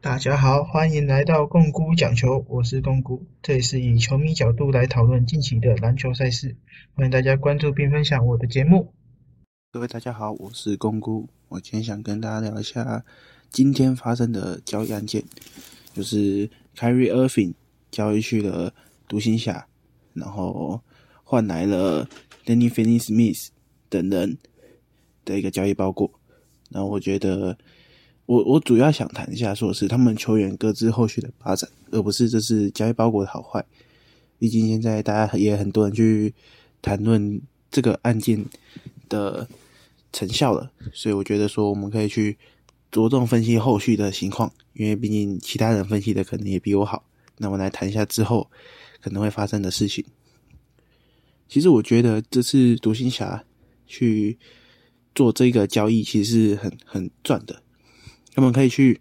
大家好，欢迎来到共估讲球，我是共估，这里是以球迷角度来讨论近期的篮球赛事，欢迎大家关注并分享我的节目。各位大家好，我是公估，我今天想跟大家聊一下今天发生的交易案件，就是 Kyrie Irving 交易去了独行侠，然后换来了 Danny Finney-Smith 等人的一个交易包裹，然后我觉得。我我主要想谈一下，说是他们球员各自后续的发展，而不是这是交易包裹的好坏。毕竟现在大家也很多人去谈论这个案件的成效了，所以我觉得说我们可以去着重分析后续的情况，因为毕竟其他人分析的可能也比我好。那我们来谈一下之后可能会发生的事情。其实我觉得这次独行侠去做这个交易，其实是很很赚的。他们可以去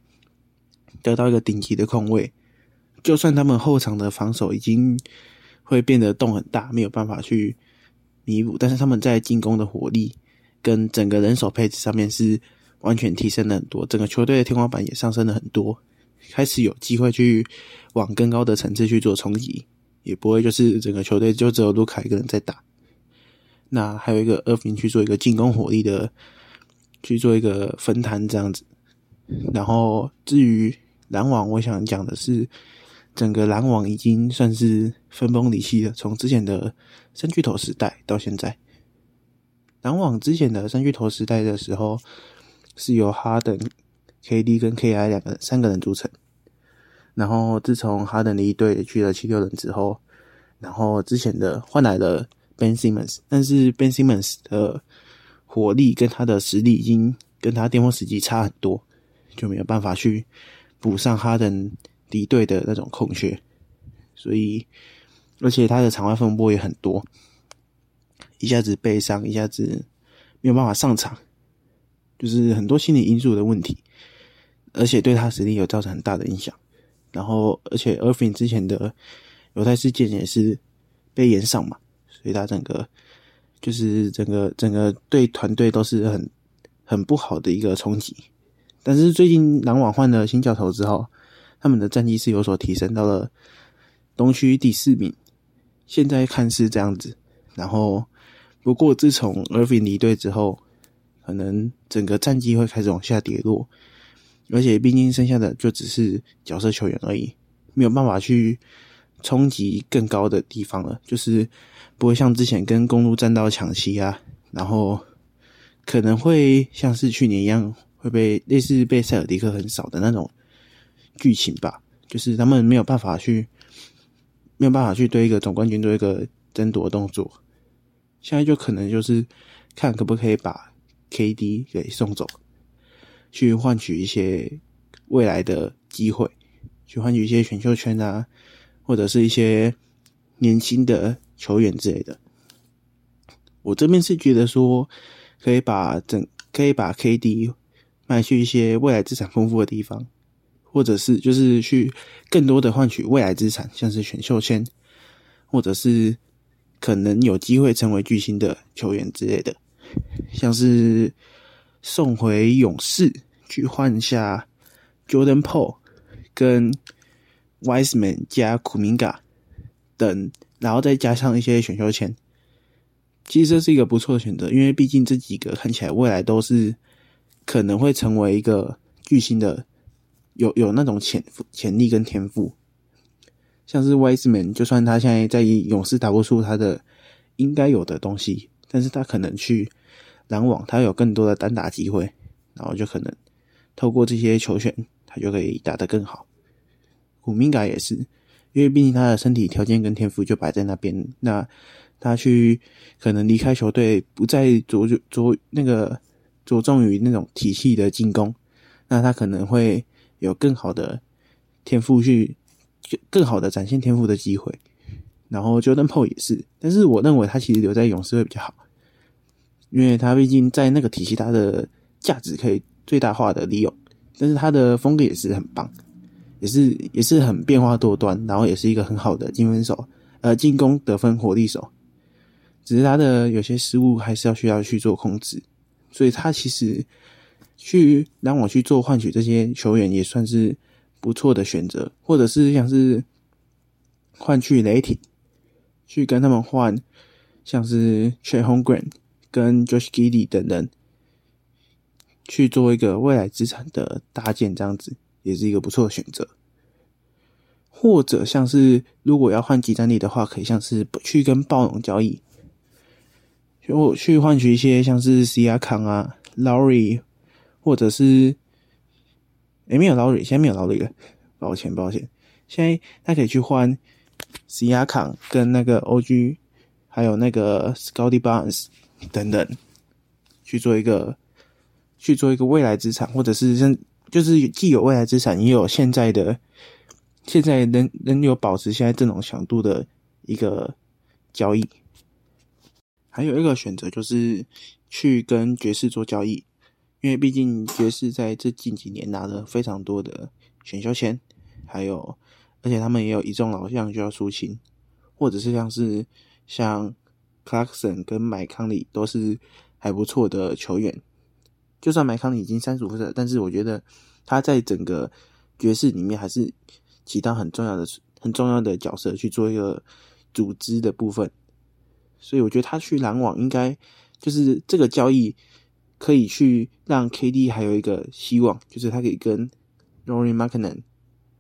得到一个顶级的控卫，就算他们后场的防守已经会变得洞很大，没有办法去弥补，但是他们在进攻的火力跟整个人手配置上面是完全提升了很多，整个球队的天花板也上升了很多，开始有机会去往更高的层次去做冲击，也不会就是整个球队就只有卢卡一个人在打，那还有一个二分去做一个进攻火力的去做一个分摊这样子。然后，至于篮网，我想讲的是，整个篮网已经算是分崩离析了。从之前的三巨头时代到现在，篮网之前的三巨头时代的时候，是由哈登、KD 跟 KI 两个三个人组成。然后，自从哈登离队去了七六人之后，然后之前的换来了 Ben Simmons，但是 Ben Simmons 的火力跟他的实力已经跟他巅峰时期差很多。就没有办法去补上哈登离队的那种空缺，所以而且他的场外风波也很多，一下子背伤，一下子没有办法上场，就是很多心理因素的问题，而且对他实力有造成很大的影响。然后，而且 Irving 之前的犹太事件也是被延上嘛，所以他整个就是整个整个对团队都是很很不好的一个冲击。但是最近篮网换了新教头之后，他们的战绩是有所提升，到了东区第四名。现在看是这样子，然后不过自从 Irving 离队之后，可能整个战绩会开始往下跌落。而且毕竟剩下的就只是角色球员而已，没有办法去冲击更高的地方了。就是不会像之前跟公路战到抢七啊，然后可能会像是去年一样。会被类似被塞尔迪克很少的那种剧情吧，就是他们没有办法去，没有办法去对一个总冠军做一个争夺动作。现在就可能就是看可不可以把 KD 给送走，去换取一些未来的机会，去换取一些选秀圈啊，或者是一些年轻的球员之类的。我这边是觉得说，可以把整可以把 KD。卖去一些未来资产丰富的地方，或者是就是去更多的换取未来资产，像是选秀签，或者是可能有机会成为巨星的球员之类的，像是送回勇士去换下 Jordan Po 跟 Wiseman 加库明嘎等，然后再加上一些选秀签，其实这是一个不错的选择，因为毕竟这几个看起来未来都是。可能会成为一个巨星的，有有那种潜潜力跟天赋，像是 Wiseman，就算他现在在勇士打不出他的应该有的东西，但是他可能去篮网，他有更多的单打机会，然后就可能透过这些球权，他就可以打得更好。古明嘎也是，因为毕竟他的身体条件跟天赋就摆在那边，那他去可能离开球队，不再着着那个。着重于那种体系的进攻，那他可能会有更好的天赋去更好的展现天赋的机会。然后 Jordan Po 也是，但是我认为他其实留在勇士会比较好，因为他毕竟在那个体系，他的价值可以最大化的利用。但是他的风格也是很棒，也是也是很变化多端，然后也是一个很好的进分手，呃，进攻得分火力手。只是他的有些失误还是要需要去做控制。所以他其实去让我去做换取这些球员，也算是不错的选择，或者是像是换去雷霆，去跟他们换，像是 Chet Holmgren 跟 Josh Giddy 等人，去做一个未来资产的搭建，这样子也是一个不错的选择。或者像是如果要换集战力的话，可以像是去跟暴龙交易，就去换取一些像是 C 亚康啊、Laurie，或者是。诶，没有劳里，现在没有劳里了，抱歉抱歉。现在他可以去换西亚康跟那个 OG，还有那个 Scotty Barnes 等等，去做一个去做一个未来资产，或者是像就是既有未来资产，也有现在的现在能能有保持现在这种强度的一个交易。还有一个选择就是去跟爵士做交易。因为毕竟爵士在这近几年拿了非常多的选秀签，还有，而且他们也有一众老将就要出清，或者是像是像 Clarkson 跟麦康利都是还不错的球员。就算麦康利已经三十五岁，但是我觉得他在整个爵士里面还是起到很重要的、很重要的角色，去做一个组织的部分。所以我觉得他去篮网应该就是这个交易。可以去让 KD 还有一个希望，就是他可以跟 Rory McKinnon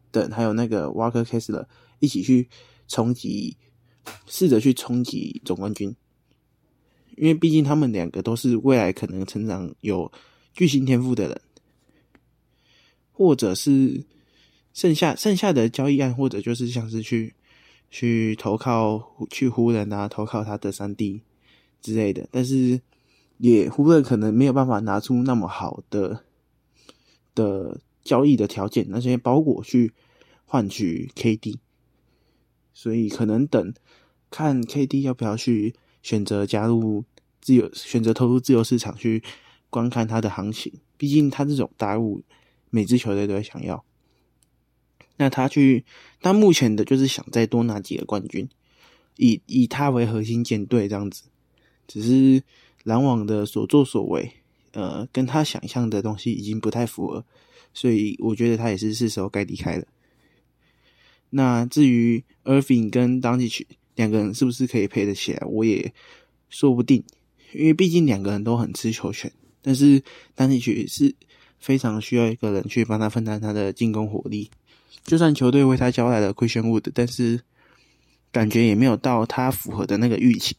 等还有那个 Walker Kessler 一起去冲击，试着去冲击总冠军。因为毕竟他们两个都是未来可能成长有巨星天赋的人，或者是剩下剩下的交易案，或者就是像是去去投靠去湖人啊，投靠他的三 D 之类的，但是。也湖人可能没有办法拿出那么好的的交易的条件，那些包裹去换取 KD，所以可能等看 KD 要不要去选择加入自由，选择投入自由市场去观看他的行情。毕竟他这种大物，每支球队都会想要。那他去，他目前的就是想再多拿几个冠军，以以他为核心舰队这样子，只是。篮网的所作所为，呃，跟他想象的东西已经不太符合，所以我觉得他也是是时候该离开了。那至于 Irving 跟 d a n i 两个人是不是可以配得起来，我也说不定，因为毕竟两个人都很吃球权，但是 d a n i 是非常需要一个人去帮他分担他的进攻火力。就算球队为他交来了 Christian Wood，但是感觉也没有到他符合的那个预期。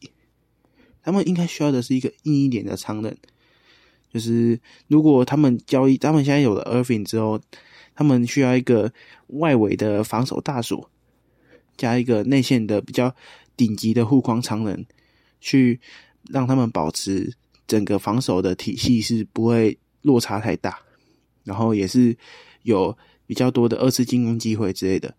他们应该需要的是一个硬一点的常人，就是如果他们交易，他们现在有了 Irving 之后，他们需要一个外围的防守大锁，加一个内线的比较顶级的护框常人，去让他们保持整个防守的体系是不会落差太大，然后也是有比较多的二次进攻机会之类的，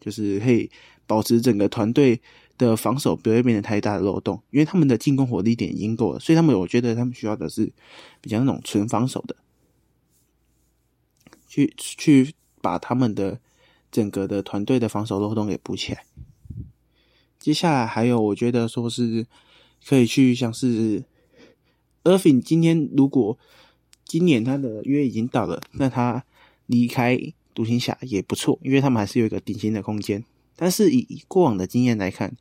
就是可以保持整个团队。的防守不会变成太大的漏洞，因为他们的进攻火力点已经够了，所以他们我觉得他们需要的是比较那种纯防守的，去去把他们的整个的团队的防守漏洞给补起来。接下来还有，我觉得说是可以去像是 Irving，今天如果今年他的约已经到了，那他离开独行侠也不错，因为他们还是有一个顶薪的空间。但是以过往的经验来看，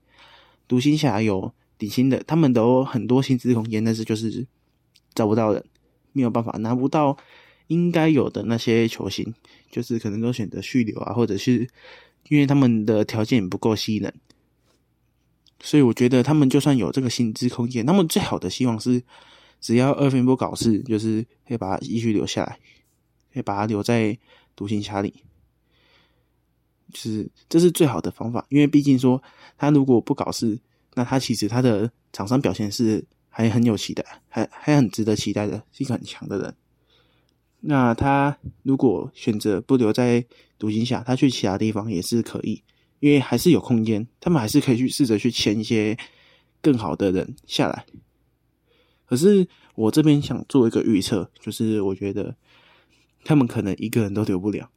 独行侠有顶薪的，他们都很多薪资空间，但是就是找不到人，没有办法拿不到应该有的那些球星，就是可能都选择续留啊，或者是因为他们的条件不够吸引人，所以我觉得他们就算有这个薪资空间，他们最好的希望是只要二分不搞事，就是可以把他继续留下来，可以把他留在独行侠里。是，这是最好的方法，因为毕竟说他如果不搞事，那他其实他的场上表现是还很有期待，还还很值得期待的，是一个很强的人。那他如果选择不留在独行侠，他去其他地方也是可以，因为还是有空间，他们还是可以去试着去签一些更好的人下来。可是我这边想做一个预测，就是我觉得他们可能一个人都留不了。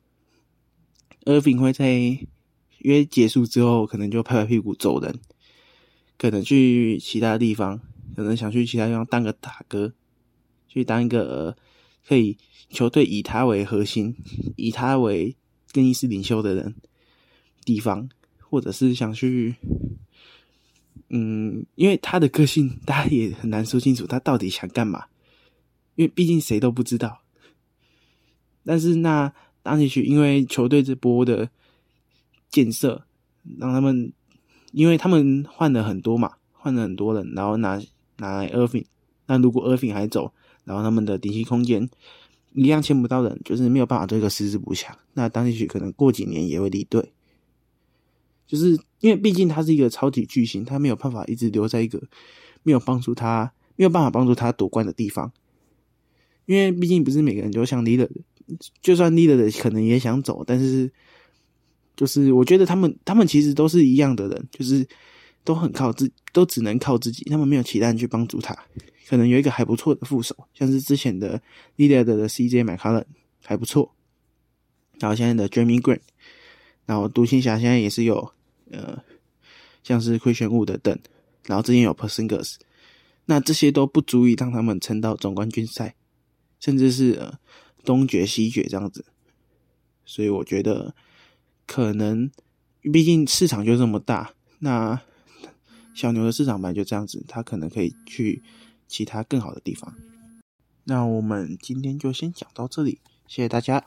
Irving 会在约结束之后，可能就拍拍屁股走人，可能去其他地方，可能想去其他地方当个大哥，去当一个可以球队以他为核心，以他为更衣室领袖的人地方，或者是想去，嗯，因为他的个性，大家也很难说清楚他到底想干嘛，因为毕竟谁都不知道。但是那当进去，因为球队这波的建设，让他们，因为他们换了很多嘛，换了很多人，然后拿拿来 Irving，那如果 Irving 还走，然后他们的顶薪空间。一样签不到人，就是没有办法做一个实质补强。那当进去可能过几年也会离队，就是因为毕竟他是一个超级巨星，他没有办法一直留在一个没有帮助他、没有办法帮助他夺冠的地方。因为毕竟不是每个人都像 leader，就算 leader 的可能也想走，但是就是我觉得他们他们其实都是一样的人，就是都很靠自，都只能靠自己，他们没有其他人去帮助他。可能有一个还不错的副手，像是之前的 Leader 的 CJ 麦卡伦还不错，然后现在的 Jamie Green，然后独行侠现在也是有呃，像是亏玄物的等，然后之前有 p e r s i n g e r s 那这些都不足以让他们撑到总冠军赛，甚至是东决西决这样子，所以我觉得可能毕竟市场就这么大，那小牛的市场本来就这样子，他可能可以去。其他更好的地方，那我们今天就先讲到这里，谢谢大家。